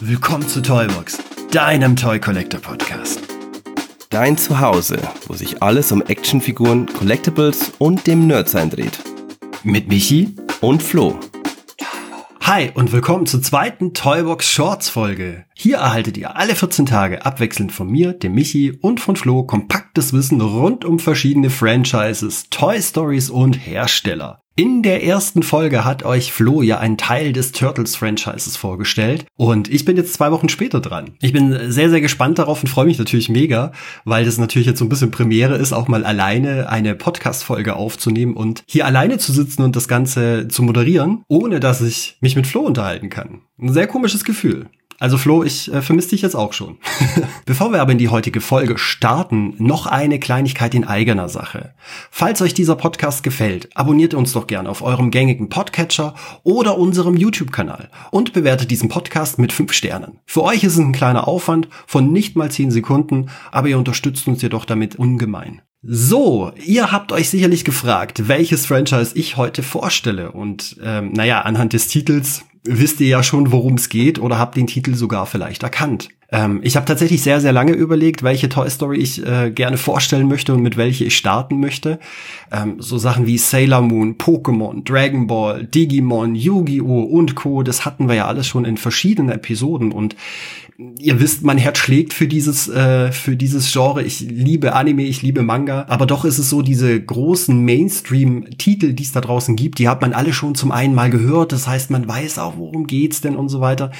Willkommen zu Toybox, deinem Toy Collector Podcast. Dein Zuhause, wo sich alles um Actionfiguren, Collectibles und dem Nerdsein dreht. Mit Michi Und Flo. Hi und willkommen zur zweiten Toybox Shorts Folge. Hier erhaltet ihr alle 14 Tage abwechselnd von mir, dem Michi und von Flo kompaktes Wissen rund um verschiedene Franchises, Toy Stories und Hersteller. In der ersten Folge hat euch Flo ja einen Teil des Turtles-Franchises vorgestellt und ich bin jetzt zwei Wochen später dran. Ich bin sehr, sehr gespannt darauf und freue mich natürlich mega, weil das natürlich jetzt so ein bisschen Premiere ist, auch mal alleine eine Podcast-Folge aufzunehmen und hier alleine zu sitzen und das Ganze zu moderieren, ohne dass ich mich mit Flo unterhalten kann. Ein sehr komisches Gefühl. Also Flo, ich äh, vermisse dich jetzt auch schon. Bevor wir aber in die heutige Folge starten, noch eine Kleinigkeit in eigener Sache. Falls euch dieser Podcast gefällt, abonniert uns doch gern auf eurem gängigen Podcatcher oder unserem YouTube-Kanal und bewertet diesen Podcast mit 5 Sternen. Für euch ist es ein kleiner Aufwand von nicht mal 10 Sekunden, aber ihr unterstützt uns jedoch damit ungemein. So, ihr habt euch sicherlich gefragt, welches Franchise ich heute vorstelle. Und ähm, naja, anhand des Titels wisst ihr ja schon, worum es geht oder habt den Titel sogar vielleicht erkannt. Ähm, ich habe tatsächlich sehr, sehr lange überlegt, welche Toy Story ich äh, gerne vorstellen möchte und mit welche ich starten möchte. Ähm, so Sachen wie Sailor Moon, Pokémon, Dragon Ball, Digimon, Yu-Gi-Oh! und Co. Das hatten wir ja alles schon in verschiedenen Episoden und ihr wisst, mein Herz schlägt für dieses, äh, für dieses Genre. Ich liebe Anime, ich liebe Manga. Aber doch ist es so, diese großen Mainstream-Titel, die es da draußen gibt, die hat man alle schon zum einen Mal gehört. Das heißt, man weiß auch, worum geht's denn und so weiter.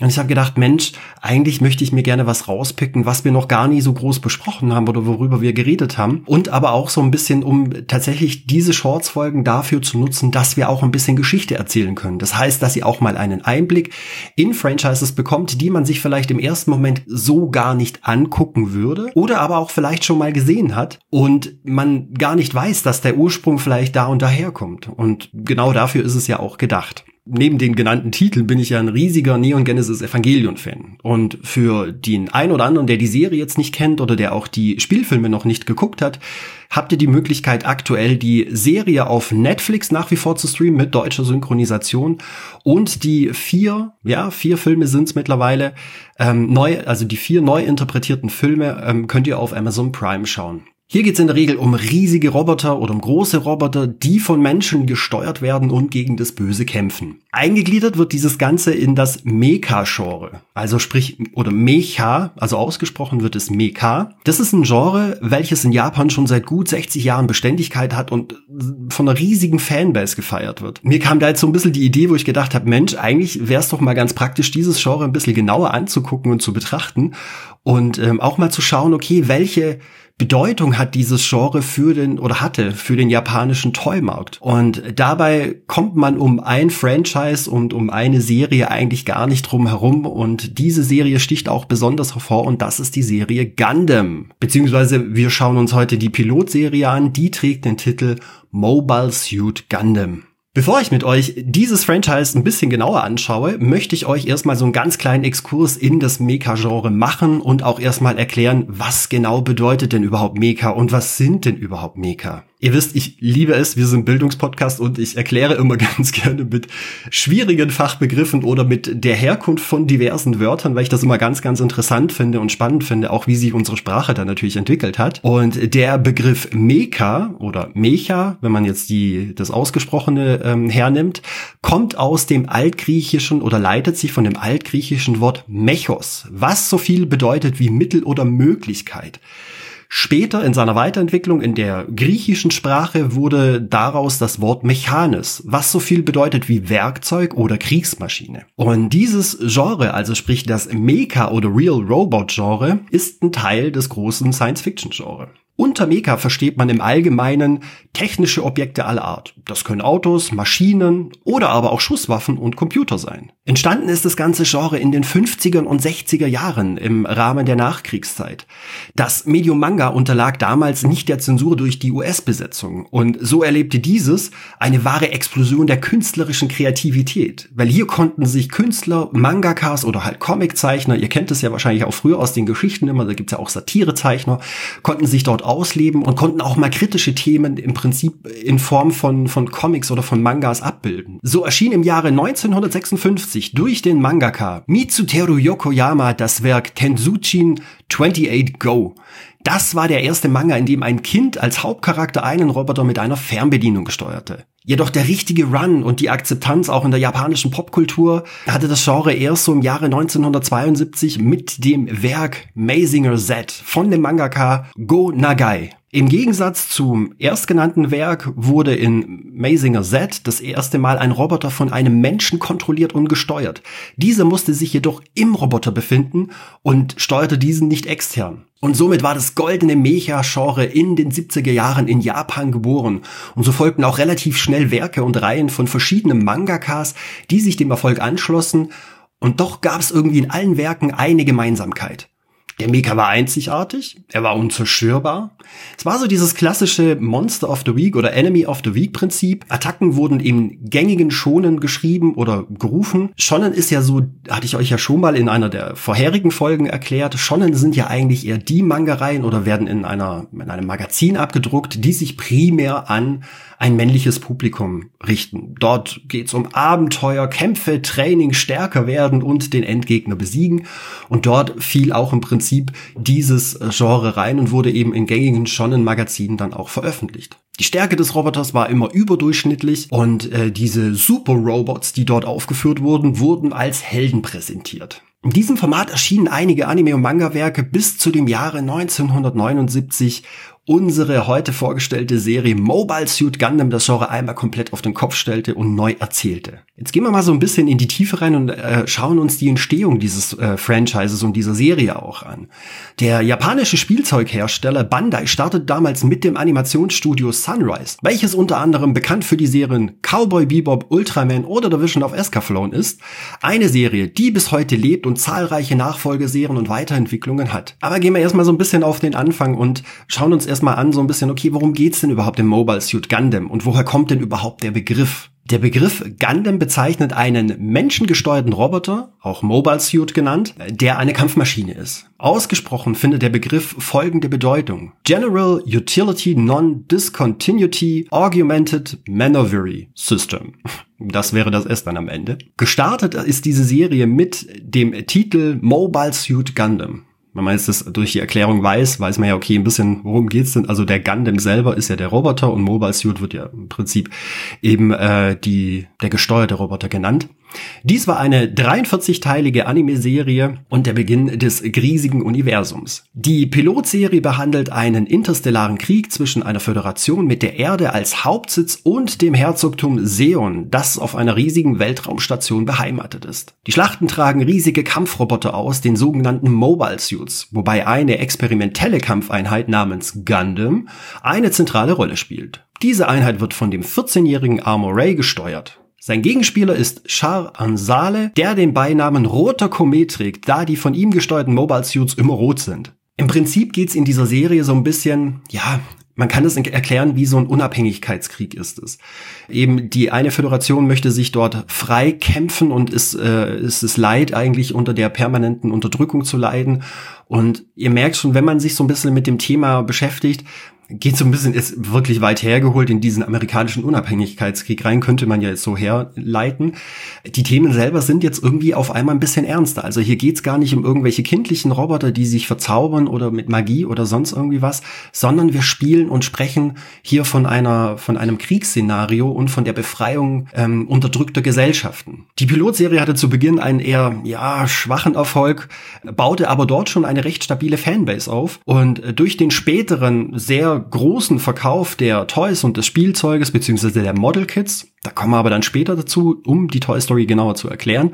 Und ich habe gedacht, Mensch, eigentlich möchte ich mir gerne was rauspicken, was wir noch gar nie so groß besprochen haben oder worüber wir geredet haben. Und aber auch so ein bisschen, um tatsächlich diese Shorts-Folgen dafür zu nutzen, dass wir auch ein bisschen Geschichte erzählen können. Das heißt, dass ihr auch mal einen Einblick in Franchises bekommt, die man sich vielleicht im ersten Moment so gar nicht angucken würde oder aber auch vielleicht schon mal gesehen hat und man gar nicht weiß, dass der Ursprung vielleicht da und daher kommt. Und genau dafür ist es ja auch gedacht neben den genannten Titeln bin ich ja ein riesiger Neon Genesis Evangelion Fan. Und für den ein oder anderen, der die Serie jetzt nicht kennt oder der auch die Spielfilme noch nicht geguckt hat, habt ihr die Möglichkeit aktuell die Serie auf Netflix nach wie vor zu streamen mit deutscher Synchronisation und die vier, ja, vier Filme sind's mittlerweile, ähm, neu, also die vier neu interpretierten Filme ähm, könnt ihr auf Amazon Prime schauen. Hier geht es in der Regel um riesige Roboter oder um große Roboter, die von Menschen gesteuert werden und gegen das Böse kämpfen. Eingegliedert wird dieses Ganze in das Mecha-Genre, also sprich, oder Mecha, also ausgesprochen wird es Mecha. Das ist ein Genre, welches in Japan schon seit gut 60 Jahren Beständigkeit hat und von einer riesigen Fanbase gefeiert wird. Mir kam da jetzt so ein bisschen die Idee, wo ich gedacht habe, Mensch, eigentlich wäre es doch mal ganz praktisch, dieses Genre ein bisschen genauer anzugucken und zu betrachten und ähm, auch mal zu schauen, okay, welche Bedeutung hat dieses Genre für den oder hatte für den japanischen Toymarkt. Und dabei kommt man um ein Franchise und um eine Serie eigentlich gar nicht drum herum. Und diese Serie sticht auch besonders hervor und das ist die Serie Gundam. Beziehungsweise wir schauen uns heute die Pilotserie an, die trägt den Titel Mobile Suit Gundam. Bevor ich mit euch dieses Franchise ein bisschen genauer anschaue, möchte ich euch erstmal so einen ganz kleinen Exkurs in das Mecha-Genre machen und auch erstmal erklären, was genau bedeutet denn überhaupt Mecha und was sind denn überhaupt Mecha? Ihr wisst, ich liebe es, wir sind Bildungspodcast und ich erkläre immer ganz gerne mit schwierigen Fachbegriffen oder mit der Herkunft von diversen Wörtern, weil ich das immer ganz, ganz interessant finde und spannend finde, auch wie sich unsere Sprache da natürlich entwickelt hat. Und der Begriff Mecha oder Mecha, wenn man jetzt die, das Ausgesprochene ähm, hernimmt, kommt aus dem Altgriechischen oder leitet sich von dem altgriechischen Wort Mechos, was so viel bedeutet wie Mittel oder Möglichkeit. Später in seiner Weiterentwicklung in der griechischen Sprache wurde daraus das Wort Mechanis, was so viel bedeutet wie Werkzeug oder Kriegsmaschine. Und dieses Genre, also sprich das Mecha oder Real Robot Genre, ist ein Teil des großen Science-Fiction-Genre. Unter Mecha versteht man im Allgemeinen technische Objekte aller Art. Das können Autos, Maschinen oder aber auch Schusswaffen und Computer sein. Entstanden ist das ganze Genre in den 50er und 60er Jahren im Rahmen der Nachkriegszeit. Das Medium Manga unterlag damals nicht der Zensur durch die US-Besetzung und so erlebte dieses eine wahre Explosion der künstlerischen Kreativität, weil hier konnten sich Künstler, Mangakas oder halt Comiczeichner, ihr kennt es ja wahrscheinlich auch früher aus den Geschichten immer, da gibt's ja auch Satirezeichner, konnten sich dort ausleben und konnten auch mal kritische Themen im Prinzip in Form von, von Comics oder von Mangas abbilden. So erschien im Jahre 1956 durch den Mangaka Mitsuteru Yokoyama das Werk Tenzuchin 28 Go. Das war der erste Manga, in dem ein Kind als Hauptcharakter einen Roboter mit einer Fernbedienung steuerte. Jedoch der richtige Run und die Akzeptanz auch in der japanischen Popkultur hatte das Genre erst so im Jahre 1972 mit dem Werk Mazinger Z von dem Mangaka Go Nagai. Im Gegensatz zum erstgenannten Werk wurde in Mazinger Z das erste Mal ein Roboter von einem Menschen kontrolliert und gesteuert. Dieser musste sich jedoch im Roboter befinden und steuerte diesen nicht extern. Und somit war das goldene Mecha-Genre in den 70er Jahren in Japan geboren. Und so folgten auch relativ schnell Werke und Reihen von verschiedenen Mangakas, die sich dem Erfolg anschlossen. Und doch gab es irgendwie in allen Werken eine Gemeinsamkeit. Der Mecha war einzigartig, er war unzerstörbar. Es war so dieses klassische Monster of the Week oder Enemy of the Week Prinzip. Attacken wurden in gängigen Schonen geschrieben oder gerufen. Shonen ist ja so, hatte ich euch ja schon mal in einer der vorherigen Folgen erklärt. Shonen sind ja eigentlich eher die Mangereien oder werden in einer, in einem Magazin abgedruckt, die sich primär an ein männliches Publikum richten. Dort geht's um Abenteuer, Kämpfe, Training, stärker werden und den Endgegner besiegen. Und dort fiel auch im Prinzip dieses Genre rein und wurde eben in gängigen Shonen-Magazinen dann auch veröffentlicht. Die Stärke des Roboters war immer überdurchschnittlich und äh, diese Super-Robots, die dort aufgeführt wurden, wurden als Helden präsentiert. In diesem Format erschienen einige Anime- und Manga-Werke bis zu dem Jahre 1979 unsere heute vorgestellte Serie Mobile Suit Gundam das Genre einmal komplett auf den Kopf stellte und neu erzählte. Jetzt gehen wir mal so ein bisschen in die Tiefe rein und äh, schauen uns die Entstehung dieses äh, Franchises und dieser Serie auch an. Der japanische Spielzeughersteller Bandai startete damals mit dem Animationsstudio Sunrise, welches unter anderem bekannt für die Serien Cowboy Bebop, Ultraman oder The Vision of Escaflowne ist. Eine Serie, die bis heute lebt und zahlreiche Nachfolgeserien und Weiterentwicklungen hat. Aber gehen wir erstmal so ein bisschen auf den Anfang und schauen uns erstmal an, so ein bisschen, okay, worum geht's denn überhaupt im Mobile Suit Gundam und woher kommt denn überhaupt der Begriff? Der Begriff Gundam bezeichnet einen menschengesteuerten Roboter, auch Mobile Suit genannt, der eine Kampfmaschine ist. Ausgesprochen findet der Begriff folgende Bedeutung. General Utility Non-Discontinuity Augmented Manoeuvre System. Das wäre das S dann am Ende. Gestartet ist diese Serie mit dem Titel Mobile Suit Gundam. Wenn man jetzt das durch die Erklärung weiß, weiß man ja, okay, ein bisschen, worum geht's denn? Also der Gundam selber ist ja der Roboter und Mobile Suit wird ja im Prinzip eben äh, die, der gesteuerte Roboter genannt. Dies war eine 43-teilige Anime-Serie und der Beginn des riesigen Universums. Die Pilotserie behandelt einen interstellaren Krieg zwischen einer Föderation mit der Erde als Hauptsitz und dem Herzogtum Seon, das auf einer riesigen Weltraumstation beheimatet ist. Die Schlachten tragen riesige Kampfroboter aus, den sogenannten Mobile Suits, wobei eine experimentelle Kampfeinheit namens Gundam eine zentrale Rolle spielt. Diese Einheit wird von dem 14-jährigen Armor Ray gesteuert. Sein Gegenspieler ist Char Ansale, der den Beinamen Roter Komet trägt, da die von ihm gesteuerten Mobile Suits immer rot sind. Im Prinzip geht's in dieser Serie so ein bisschen, ja, man kann es erklären, wie so ein Unabhängigkeitskrieg ist es. Eben die eine Föderation möchte sich dort frei kämpfen und ist, äh, ist es leid, eigentlich unter der permanenten Unterdrückung zu leiden. Und ihr merkt schon, wenn man sich so ein bisschen mit dem Thema beschäftigt, geht so ein bisschen, ist wirklich weit hergeholt in diesen amerikanischen Unabhängigkeitskrieg rein, könnte man ja jetzt so herleiten. Die Themen selber sind jetzt irgendwie auf einmal ein bisschen ernster. Also hier geht's gar nicht um irgendwelche kindlichen Roboter, die sich verzaubern oder mit Magie oder sonst irgendwie was, sondern wir spielen und sprechen hier von einer, von einem Kriegsszenario und von der Befreiung ähm, unterdrückter Gesellschaften. Die Pilotserie hatte zu Beginn einen eher, ja, schwachen Erfolg, baute aber dort schon eine recht stabile Fanbase auf und äh, durch den späteren sehr großen Verkauf der Toys und des Spielzeuges beziehungsweise der Model Kits, da kommen wir aber dann später dazu, um die Toy Story genauer zu erklären,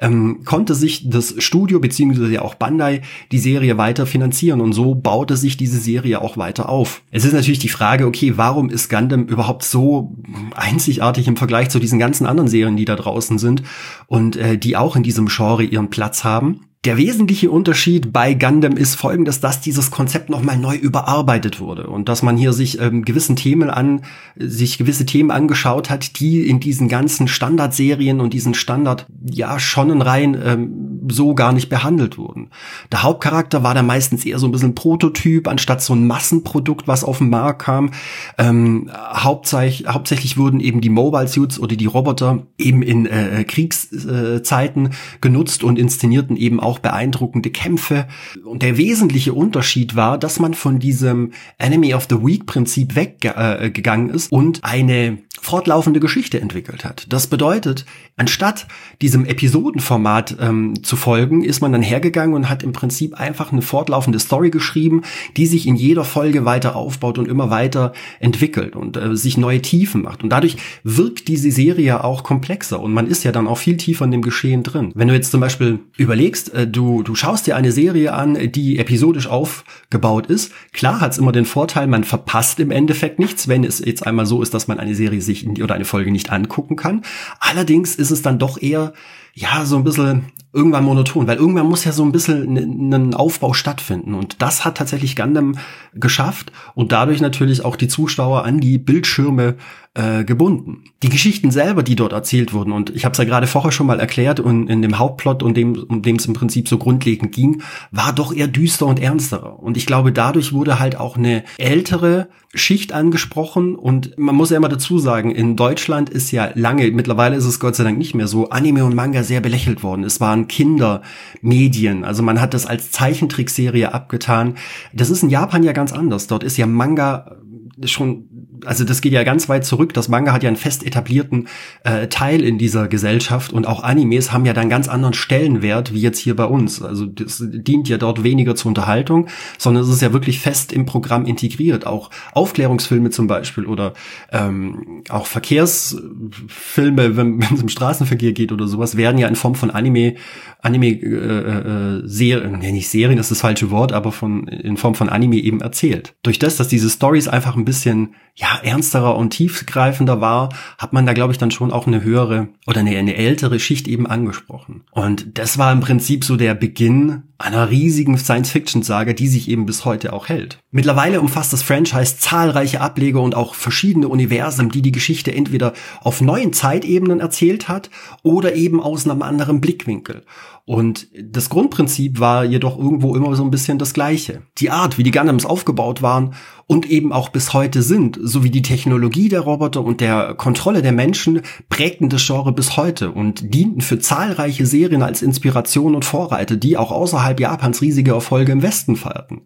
ähm, konnte sich das Studio beziehungsweise auch Bandai die Serie weiter finanzieren und so baute sich diese Serie auch weiter auf. Es ist natürlich die Frage, okay, warum ist Gundam überhaupt so einzigartig im Vergleich zu diesen ganzen anderen Serien, die da draußen sind und äh, die auch in diesem Genre ihren Platz haben? Der wesentliche Unterschied bei Gundam ist folgendes, dass dieses Konzept nochmal neu überarbeitet wurde und dass man hier sich ähm, gewissen Themen an, sich gewisse Themen angeschaut hat, die in diesen ganzen Standardserien und diesen Standard, ja, Schonenreihen ähm, so gar nicht behandelt wurden. Der Hauptcharakter war da meistens eher so ein bisschen Prototyp, anstatt so ein Massenprodukt, was auf den Markt kam. Ähm, hauptsächlich, hauptsächlich wurden eben die Mobile Suits oder die Roboter eben in äh, Kriegszeiten genutzt und inszenierten eben auch beeindruckende Kämpfe. Und der wesentliche Unterschied war, dass man von diesem Enemy of the Week Prinzip weggegangen äh, ist und eine fortlaufende Geschichte entwickelt hat. Das bedeutet, anstatt diesem Episodenformat ähm, zu folgen, ist man dann hergegangen und hat im Prinzip einfach eine fortlaufende Story geschrieben, die sich in jeder Folge weiter aufbaut und immer weiter entwickelt und äh, sich neue Tiefen macht. Und dadurch wirkt diese Serie auch komplexer und man ist ja dann auch viel tiefer in dem Geschehen drin. Wenn du jetzt zum Beispiel überlegst, äh, du, du schaust dir eine Serie an, die episodisch aufgebaut ist, klar hat's immer den Vorteil, man verpasst im Endeffekt nichts, wenn es jetzt einmal so ist, dass man eine Serie sich oder eine Folge nicht angucken kann. Allerdings ist es dann doch eher ja, so ein bisschen irgendwann monoton, weil irgendwann muss ja so ein bisschen ein Aufbau stattfinden. Und das hat tatsächlich Gundam geschafft und dadurch natürlich auch die Zuschauer an die Bildschirme äh, gebunden. Die Geschichten selber, die dort erzählt wurden, und ich habe es ja gerade vorher schon mal erklärt, und in dem Hauptplot, um dem, um dem es im Prinzip so grundlegend ging, war doch eher düster und ernsterer. Und ich glaube, dadurch wurde halt auch eine ältere Schicht angesprochen. Und man muss ja immer dazu sagen, in Deutschland ist ja lange, mittlerweile ist es Gott sei Dank nicht mehr so, Anime und Manga sehr belächelt worden. Es waren Kindermedien. Also man hat das als Zeichentrickserie abgetan. Das ist in Japan ja ganz anders. Dort ist ja Manga schon also das geht ja ganz weit zurück. Das Manga hat ja einen fest etablierten äh, Teil in dieser Gesellschaft und auch Animes haben ja dann ganz anderen Stellenwert wie jetzt hier bei uns. Also das dient ja dort weniger zur Unterhaltung, sondern es ist ja wirklich fest im Programm integriert. Auch Aufklärungsfilme zum Beispiel oder ähm, auch Verkehrsfilme, wenn es um Straßenverkehr geht oder sowas, werden ja in Form von Anime, Anime äh, äh, Serien, nee, nicht Serien ist das falsche Wort, aber von in Form von Anime eben erzählt. Durch das, dass diese Stories einfach ein bisschen ja ernsterer und tiefgreifender war, hat man da glaube ich dann schon auch eine höhere oder eine, eine ältere Schicht eben angesprochen. Und das war im Prinzip so der Beginn einer riesigen Science-Fiction-Sage, die sich eben bis heute auch hält. Mittlerweile umfasst das Franchise zahlreiche Ableger und auch verschiedene Universen, die die Geschichte entweder auf neuen Zeitebenen erzählt hat oder eben aus einem anderen Blickwinkel. Und das Grundprinzip war jedoch irgendwo immer so ein bisschen das gleiche. Die Art, wie die Gundams aufgebaut waren und eben auch bis heute sind, sowie die Technologie der Roboter und der Kontrolle der Menschen prägten das Genre bis heute und dienten für zahlreiche Serien als Inspiration und Vorreiter, die auch außerhalb Japans riesige Erfolge im Westen feierten.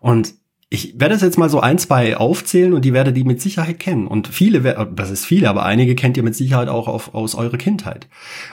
Und ich werde es jetzt mal so ein, zwei aufzählen und die werdet ihr mit Sicherheit kennen. Und viele, das ist viele, aber einige kennt ihr mit Sicherheit auch auf, aus eurer Kindheit.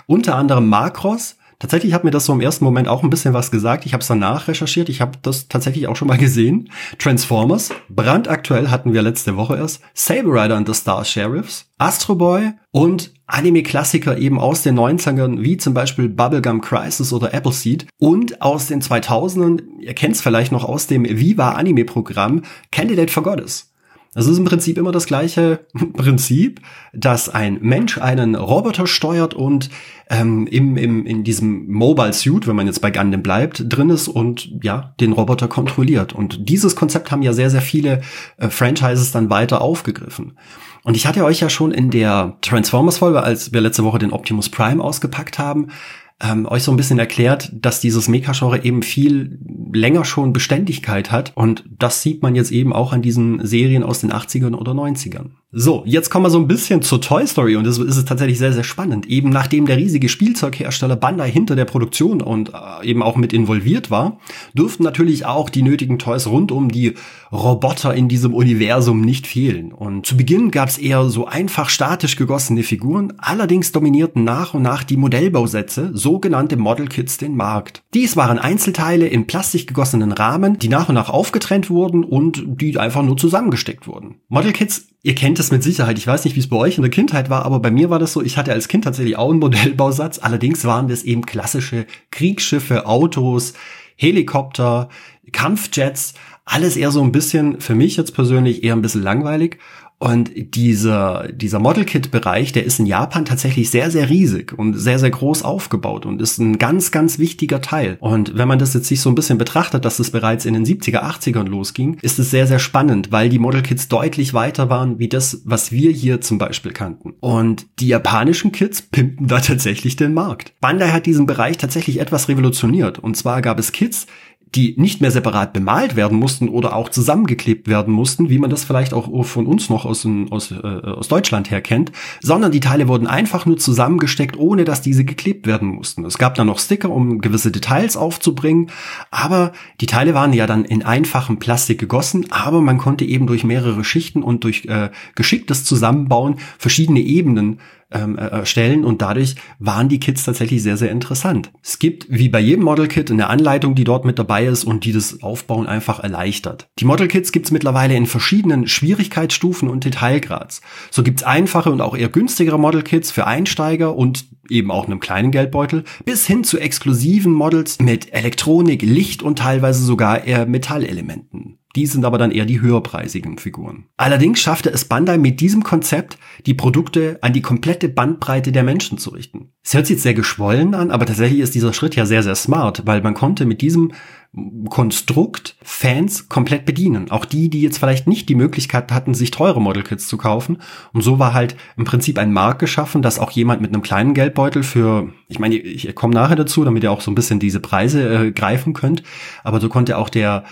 Unter anderem Macross, Tatsächlich hat mir das so im ersten Moment auch ein bisschen was gesagt. Ich habe es danach recherchiert. Ich habe das tatsächlich auch schon mal gesehen. Transformers, brandaktuell hatten wir letzte Woche erst. Saber Rider and the Star Sheriffs, Astro Boy und Anime-Klassiker eben aus den 90ern, wie zum Beispiel Bubblegum Crisis oder Appleseed und aus den 2000ern, ihr kennt es vielleicht noch aus dem Viva Anime-Programm Candidate for Goddess. Es ist im Prinzip immer das gleiche Prinzip, dass ein Mensch einen Roboter steuert und ähm, im, im, in diesem Mobile Suit, wenn man jetzt bei Gundam bleibt, drin ist und ja, den Roboter kontrolliert. Und dieses Konzept haben ja sehr, sehr viele äh, Franchises dann weiter aufgegriffen. Und ich hatte euch ja schon in der Transformers-Folge, als wir letzte Woche den Optimus Prime ausgepackt haben, ähm, euch so ein bisschen erklärt, dass dieses Mecha-Genre eben viel länger schon Beständigkeit hat. Und das sieht man jetzt eben auch an diesen Serien aus den 80ern oder 90ern. So, jetzt kommen wir so ein bisschen zur Toy Story und das ist es tatsächlich sehr, sehr spannend. Eben nachdem der riesige Spielzeughersteller Bandai hinter der Produktion und äh, eben auch mit involviert war, dürften natürlich auch die nötigen Toys rund um die Roboter in diesem Universum nicht fehlen. Und zu Beginn gab es eher so einfach statisch gegossene Figuren, allerdings dominierten nach und nach die Modellbausätze, sogenannte Model Kits, den Markt. Dies waren Einzelteile in Plastik gegossenen Rahmen, die nach und nach aufgetrennt wurden und die einfach nur zusammengesteckt wurden. Model Kits Ihr kennt es mit Sicherheit. Ich weiß nicht, wie es bei euch in der Kindheit war, aber bei mir war das so. Ich hatte als Kind tatsächlich auch einen Modellbausatz. Allerdings waren das eben klassische Kriegsschiffe, Autos, Helikopter, Kampfjets. Alles eher so ein bisschen, für mich jetzt persönlich, eher ein bisschen langweilig. Und dieser, dieser Model Kit Bereich, der ist in Japan tatsächlich sehr, sehr riesig und sehr, sehr groß aufgebaut und ist ein ganz, ganz wichtiger Teil. Und wenn man das jetzt sich so ein bisschen betrachtet, dass es bereits in den 70er, 80ern losging, ist es sehr, sehr spannend, weil die Model Kits deutlich weiter waren wie das, was wir hier zum Beispiel kannten. Und die japanischen Kits pimpen da tatsächlich den Markt. Bandai hat diesen Bereich tatsächlich etwas revolutioniert. Und zwar gab es Kits, die nicht mehr separat bemalt werden mussten oder auch zusammengeklebt werden mussten, wie man das vielleicht auch von uns noch aus, aus, äh, aus Deutschland her kennt, sondern die Teile wurden einfach nur zusammengesteckt, ohne dass diese geklebt werden mussten. Es gab dann noch Sticker, um gewisse Details aufzubringen, aber die Teile waren ja dann in einfachem Plastik gegossen, aber man konnte eben durch mehrere Schichten und durch äh, geschicktes Zusammenbauen verschiedene Ebenen ähm, äh, erstellen und dadurch waren die Kits tatsächlich sehr, sehr interessant. Es gibt, wie bei jedem Model Kit, eine Anleitung, die dort mit dabei ist und die das Aufbauen einfach erleichtert. Die Model Kits gibt's mittlerweile in verschiedenen Schwierigkeitsstufen und Detailgrads. So gibt's einfache und auch eher günstigere Model Kits für Einsteiger und eben auch einem kleinen Geldbeutel, bis hin zu exklusiven Models mit Elektronik, Licht und teilweise sogar eher Metallelementen. Die sind aber dann eher die höherpreisigen Figuren. Allerdings schaffte es Bandai mit diesem Konzept, die Produkte an die komplette Bandbreite der Menschen zu richten. Es hört sich jetzt sehr geschwollen an, aber tatsächlich ist dieser Schritt ja sehr, sehr smart, weil man konnte mit diesem Konstrukt Fans komplett bedienen. Auch die, die jetzt vielleicht nicht die Möglichkeit hatten, sich teure Modelkits zu kaufen. Und so war halt im Prinzip ein Markt geschaffen, dass auch jemand mit einem kleinen Geldbeutel für, ich meine, ich komme nachher dazu, damit ihr auch so ein bisschen diese Preise äh, greifen könnt. Aber so konnte auch der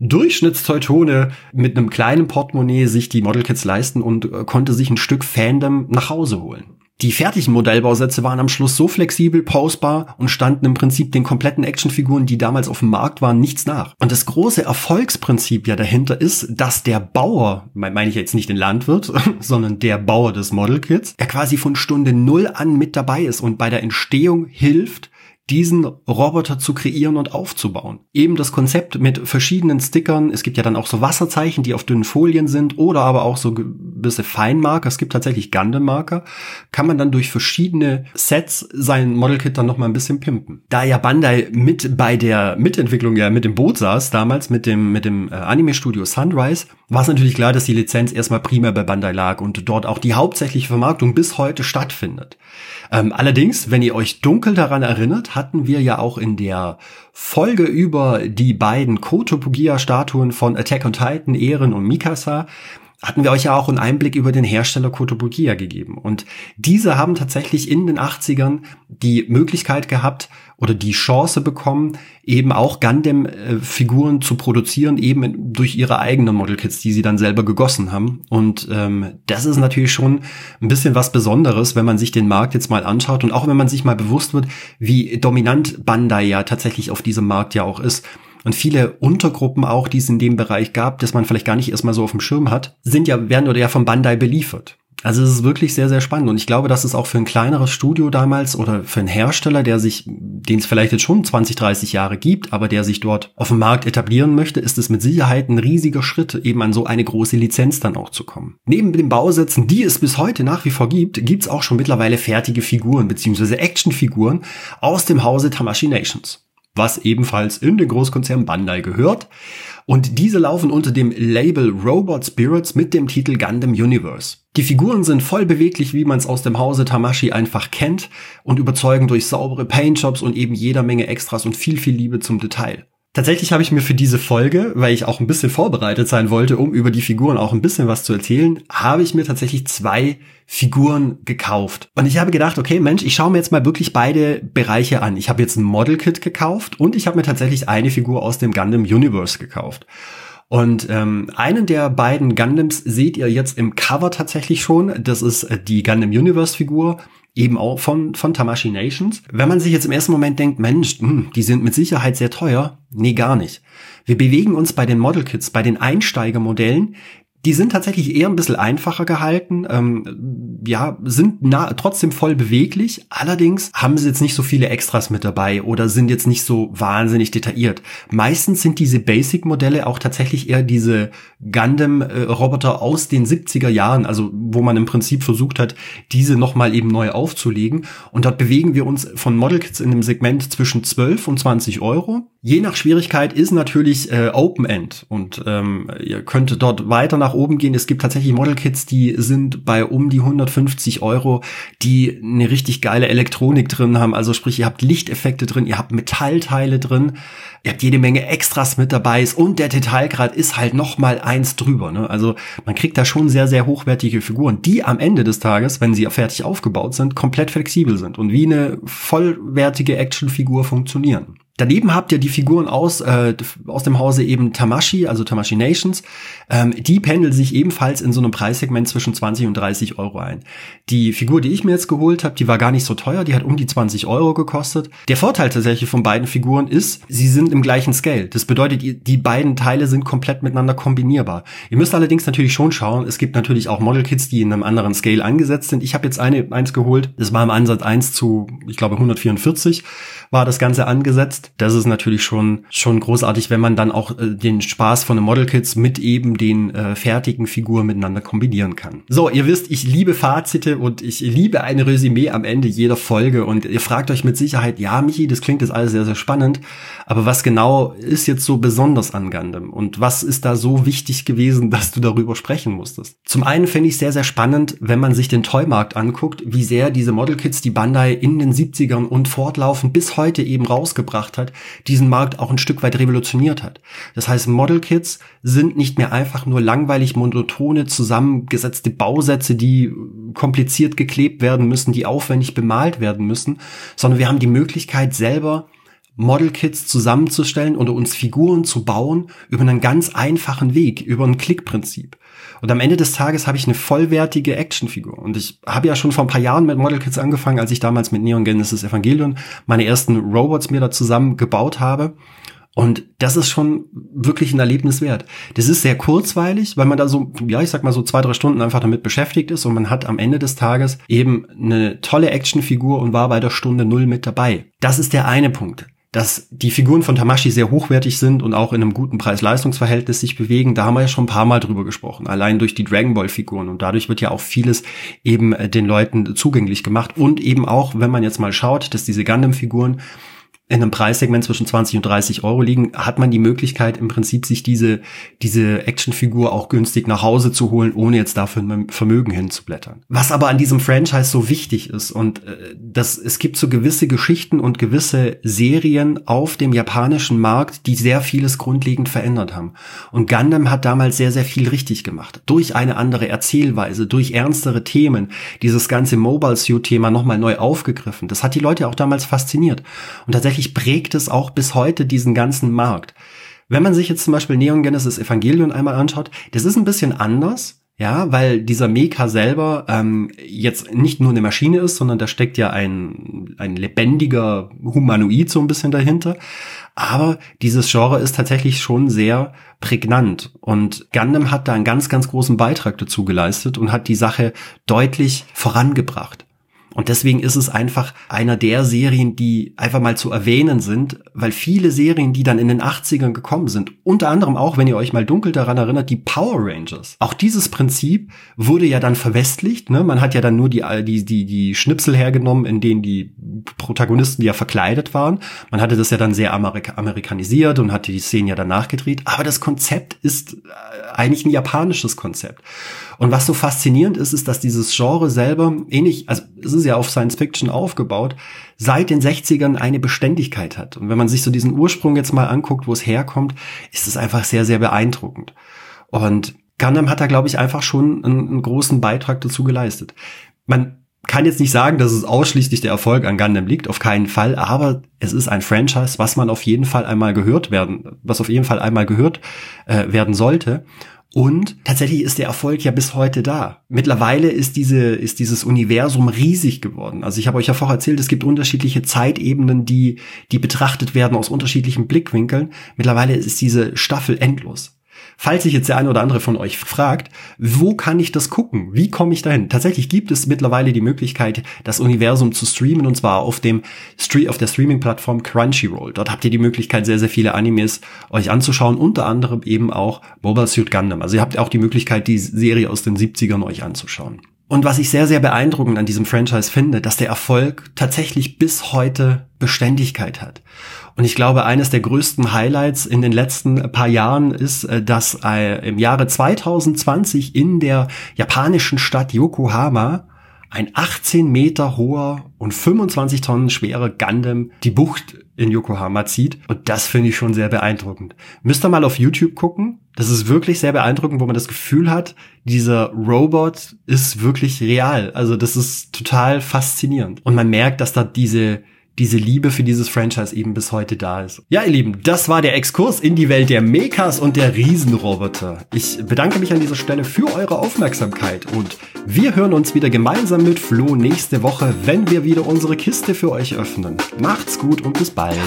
Durchschnittsteutone mit einem kleinen Portemonnaie sich die Modelkits leisten und äh, konnte sich ein Stück Fandom nach Hause holen. Die fertigen Modellbausätze waren am Schluss so flexibel pausbar und standen im Prinzip den kompletten Actionfiguren, die damals auf dem Markt waren, nichts nach. Und das große Erfolgsprinzip ja dahinter ist, dass der Bauer, meine ich jetzt nicht den Landwirt, sondern der Bauer des Modelkits, er quasi von Stunde Null an mit dabei ist und bei der Entstehung hilft, diesen Roboter zu kreieren und aufzubauen. Eben das Konzept mit verschiedenen Stickern. Es gibt ja dann auch so Wasserzeichen, die auf dünnen Folien sind oder aber auch so gewisse Feinmarker. Es gibt tatsächlich Gundam-Marker. Kann man dann durch verschiedene Sets sein Modelkit dann nochmal ein bisschen pimpen. Da ja Bandai mit bei der Mitentwicklung ja mit dem Boot saß, damals mit dem, mit dem äh, Anime-Studio Sunrise, war es natürlich klar, dass die Lizenz erstmal primär bei Bandai lag und dort auch die hauptsächliche Vermarktung bis heute stattfindet. Ähm, allerdings, wenn ihr euch dunkel daran erinnert, hatten wir ja auch in der Folge über die beiden Kotobukiya-Statuen von Attack on Titan, Ehren und Mikasa hatten wir euch ja auch einen Einblick über den Hersteller Kotobukiya gegeben. Und diese haben tatsächlich in den 80ern die Möglichkeit gehabt oder die Chance bekommen, eben auch Gundam-Figuren zu produzieren, eben durch ihre eigenen Modelkits, die sie dann selber gegossen haben. Und ähm, das ist natürlich schon ein bisschen was Besonderes, wenn man sich den Markt jetzt mal anschaut und auch wenn man sich mal bewusst wird, wie dominant Bandai ja tatsächlich auf diesem Markt ja auch ist und viele Untergruppen auch, die es in dem Bereich gab, dass man vielleicht gar nicht erstmal so auf dem Schirm hat, sind ja, werden oder ja von Bandai beliefert. Also es ist wirklich sehr, sehr spannend. Und ich glaube, dass es auch für ein kleineres Studio damals oder für einen Hersteller, der sich, den es vielleicht jetzt schon 20, 30 Jahre gibt, aber der sich dort auf dem Markt etablieren möchte, ist es mit Sicherheit ein riesiger Schritt, eben an so eine große Lizenz dann auch zu kommen. Neben den Bausätzen, die es bis heute nach wie vor gibt, gibt es auch schon mittlerweile fertige Figuren bzw. Actionfiguren aus dem Hause Tamashi Nations was ebenfalls in den Großkonzern Bandai gehört. Und diese laufen unter dem Label Robot Spirits mit dem Titel Gundam Universe. Die Figuren sind voll beweglich, wie man es aus dem Hause Tamashi einfach kennt und überzeugen durch saubere Paintjobs und eben jeder Menge Extras und viel, viel Liebe zum Detail. Tatsächlich habe ich mir für diese Folge, weil ich auch ein bisschen vorbereitet sein wollte, um über die Figuren auch ein bisschen was zu erzählen, habe ich mir tatsächlich zwei Figuren gekauft. Und ich habe gedacht, okay, Mensch, ich schaue mir jetzt mal wirklich beide Bereiche an. Ich habe jetzt ein Model Kit gekauft und ich habe mir tatsächlich eine Figur aus dem Gundam Universe gekauft. Und ähm, einen der beiden Gundams seht ihr jetzt im Cover tatsächlich schon. Das ist äh, die Gundam Universe Figur eben auch von, von Tamashi Nations. Wenn man sich jetzt im ersten Moment denkt, Mensch, mh, hm, die sind mit Sicherheit sehr teuer. Nee, gar nicht. Wir bewegen uns bei den Model Kits, bei den Einsteigermodellen die sind tatsächlich eher ein bisschen einfacher gehalten, ähm, ja, sind nah, trotzdem voll beweglich. Allerdings haben sie jetzt nicht so viele Extras mit dabei oder sind jetzt nicht so wahnsinnig detailliert. Meistens sind diese Basic-Modelle auch tatsächlich eher diese Gundam-Roboter aus den 70er Jahren, also wo man im Prinzip versucht hat, diese nochmal eben neu aufzulegen. Und dort bewegen wir uns von Model Kits in einem Segment zwischen 12 und 20 Euro. Je nach Schwierigkeit ist natürlich äh, Open End und ähm, ihr könnt dort weiter nach nach oben gehen. Es gibt tatsächlich Model Kits, die sind bei um die 150 Euro, die eine richtig geile Elektronik drin haben. Also sprich, ihr habt Lichteffekte drin, ihr habt Metallteile drin, ihr habt jede Menge Extras mit dabei und der Detailgrad ist halt noch eins drüber. Ne? Also man kriegt da schon sehr, sehr hochwertige Figuren, die am Ende des Tages, wenn sie fertig aufgebaut sind, komplett flexibel sind und wie eine vollwertige Actionfigur funktionieren. Daneben habt ihr die Figuren aus, äh, aus dem Hause eben Tamashi, also Tamashi Nations. Ähm, die pendeln sich ebenfalls in so einem Preissegment zwischen 20 und 30 Euro ein. Die Figur, die ich mir jetzt geholt habe, die war gar nicht so teuer, die hat um die 20 Euro gekostet. Der Vorteil tatsächlich von beiden Figuren ist, sie sind im gleichen Scale. Das bedeutet, die beiden Teile sind komplett miteinander kombinierbar. Ihr müsst allerdings natürlich schon schauen, es gibt natürlich auch Model Kits, die in einem anderen Scale angesetzt sind. Ich habe jetzt eine, eins geholt, das war im Ansatz 1 zu, ich glaube, 144 war das Ganze angesetzt. Das ist natürlich schon, schon großartig, wenn man dann auch äh, den Spaß von den Model Kits mit eben den äh, fertigen Figuren miteinander kombinieren kann. So, ihr wisst, ich liebe Fazite und ich liebe ein Resümee am Ende jeder Folge und ihr fragt euch mit Sicherheit, ja, Michi, das klingt jetzt alles sehr, sehr spannend, aber was genau ist jetzt so besonders an Gundam und was ist da so wichtig gewesen, dass du darüber sprechen musstest? Zum einen finde ich sehr, sehr spannend, wenn man sich den Toymarkt anguckt, wie sehr diese Model Kits die Bandai in den 70ern und fortlaufend bis heute eben rausgebracht hat, diesen Markt auch ein Stück weit revolutioniert hat. Das heißt, Model Kits sind nicht mehr einfach nur langweilig monotone zusammengesetzte Bausätze, die kompliziert geklebt werden müssen, die aufwendig bemalt werden müssen, sondern wir haben die Möglichkeit selber Model Kits zusammenzustellen oder uns Figuren zu bauen über einen ganz einfachen Weg, über ein Klickprinzip. Und am Ende des Tages habe ich eine vollwertige Actionfigur. Und ich habe ja schon vor ein paar Jahren mit Model Kits angefangen, als ich damals mit Neon Genesis Evangelion meine ersten Robots mir da zusammen gebaut habe. Und das ist schon wirklich ein Erlebnis wert. Das ist sehr kurzweilig, weil man da so, ja, ich sag mal so zwei, drei Stunden einfach damit beschäftigt ist und man hat am Ende des Tages eben eine tolle Actionfigur und war bei der Stunde null mit dabei. Das ist der eine Punkt dass die Figuren von Tamashi sehr hochwertig sind und auch in einem guten Preis-Leistungs-Verhältnis sich bewegen, da haben wir ja schon ein paar Mal drüber gesprochen. Allein durch die Dragon Ball Figuren. Und dadurch wird ja auch vieles eben äh, den Leuten zugänglich gemacht. Und eben auch, wenn man jetzt mal schaut, dass diese Gundam Figuren in einem Preissegment zwischen 20 und 30 Euro liegen, hat man die Möglichkeit im Prinzip sich diese, diese Actionfigur auch günstig nach Hause zu holen, ohne jetzt dafür ein Vermögen hinzublättern. Was aber an diesem Franchise so wichtig ist und äh, dass es gibt so gewisse Geschichten und gewisse Serien auf dem japanischen Markt, die sehr vieles grundlegend verändert haben. Und Gundam hat damals sehr, sehr viel richtig gemacht. Durch eine andere Erzählweise, durch ernstere Themen, dieses ganze Mobile Suit Thema nochmal neu aufgegriffen. Das hat die Leute auch damals fasziniert. Und tatsächlich tatsächlich prägt es auch bis heute diesen ganzen Markt. Wenn man sich jetzt zum Beispiel Neon Genesis Evangelion einmal anschaut, das ist ein bisschen anders. Ja, weil dieser Mecha selber ähm, jetzt nicht nur eine Maschine ist, sondern da steckt ja ein, ein lebendiger Humanoid so ein bisschen dahinter. Aber dieses Genre ist tatsächlich schon sehr prägnant. Und Gundam hat da einen ganz, ganz großen Beitrag dazu geleistet und hat die Sache deutlich vorangebracht. Und deswegen ist es einfach einer der Serien, die einfach mal zu erwähnen sind, weil viele Serien, die dann in den 80ern gekommen sind, unter anderem auch, wenn ihr euch mal dunkel daran erinnert, die Power Rangers. Auch dieses Prinzip wurde ja dann verwestlicht. Ne? Man hat ja dann nur die, die, die, die Schnipsel hergenommen, in denen die Protagonisten ja verkleidet waren. Man hatte das ja dann sehr amerika amerikanisiert und hatte die Szenen ja danach gedreht. Aber das Konzept ist äh, eigentlich ein japanisches Konzept. Und was so faszinierend ist, ist, dass dieses Genre selber ähnlich, also es ist ja auf Science Fiction aufgebaut, seit den 60ern eine Beständigkeit hat. Und wenn man sich so diesen Ursprung jetzt mal anguckt, wo es herkommt, ist es einfach sehr, sehr beeindruckend. Und Gundam hat da, glaube ich, einfach schon einen, einen großen Beitrag dazu geleistet. Man kann jetzt nicht sagen, dass es ausschließlich der Erfolg an Gundam liegt, auf keinen Fall, aber es ist ein Franchise, was man auf jeden Fall einmal gehört werden, was auf jeden Fall einmal gehört äh, werden sollte. Und tatsächlich ist der Erfolg ja bis heute da. Mittlerweile ist diese, ist dieses Universum riesig geworden. Also ich habe euch ja vorher erzählt, es gibt unterschiedliche Zeitebenen, die, die betrachtet werden aus unterschiedlichen Blickwinkeln. Mittlerweile ist diese Staffel endlos. Falls sich jetzt der eine oder andere von euch fragt, wo kann ich das gucken? Wie komme ich dahin? Tatsächlich gibt es mittlerweile die Möglichkeit, das Universum zu streamen und zwar auf dem auf der Streaming-Plattform Crunchyroll. Dort habt ihr die Möglichkeit, sehr, sehr viele Animes euch anzuschauen, unter anderem eben auch Mobile Suit Gundam. Also ihr habt auch die Möglichkeit, die Serie aus den 70ern euch anzuschauen. Und was ich sehr, sehr beeindruckend an diesem Franchise finde, dass der Erfolg tatsächlich bis heute Beständigkeit hat. Und ich glaube, eines der größten Highlights in den letzten paar Jahren ist, äh, dass äh, im Jahre 2020 in der japanischen Stadt Yokohama ein 18 Meter hoher und 25 Tonnen schwerer Gundam die Bucht in Yokohama zieht. Und das finde ich schon sehr beeindruckend. Müsst ihr mal auf YouTube gucken. Das ist wirklich sehr beeindruckend, wo man das Gefühl hat, dieser Robot ist wirklich real. Also das ist total faszinierend. Und man merkt, dass da diese diese Liebe für dieses Franchise eben bis heute da ist. Ja, ihr Lieben, das war der Exkurs in die Welt der Mechas und der Riesenroboter. Ich bedanke mich an dieser Stelle für eure Aufmerksamkeit und wir hören uns wieder gemeinsam mit Flo nächste Woche, wenn wir wieder unsere Kiste für euch öffnen. Macht's gut und bis bald.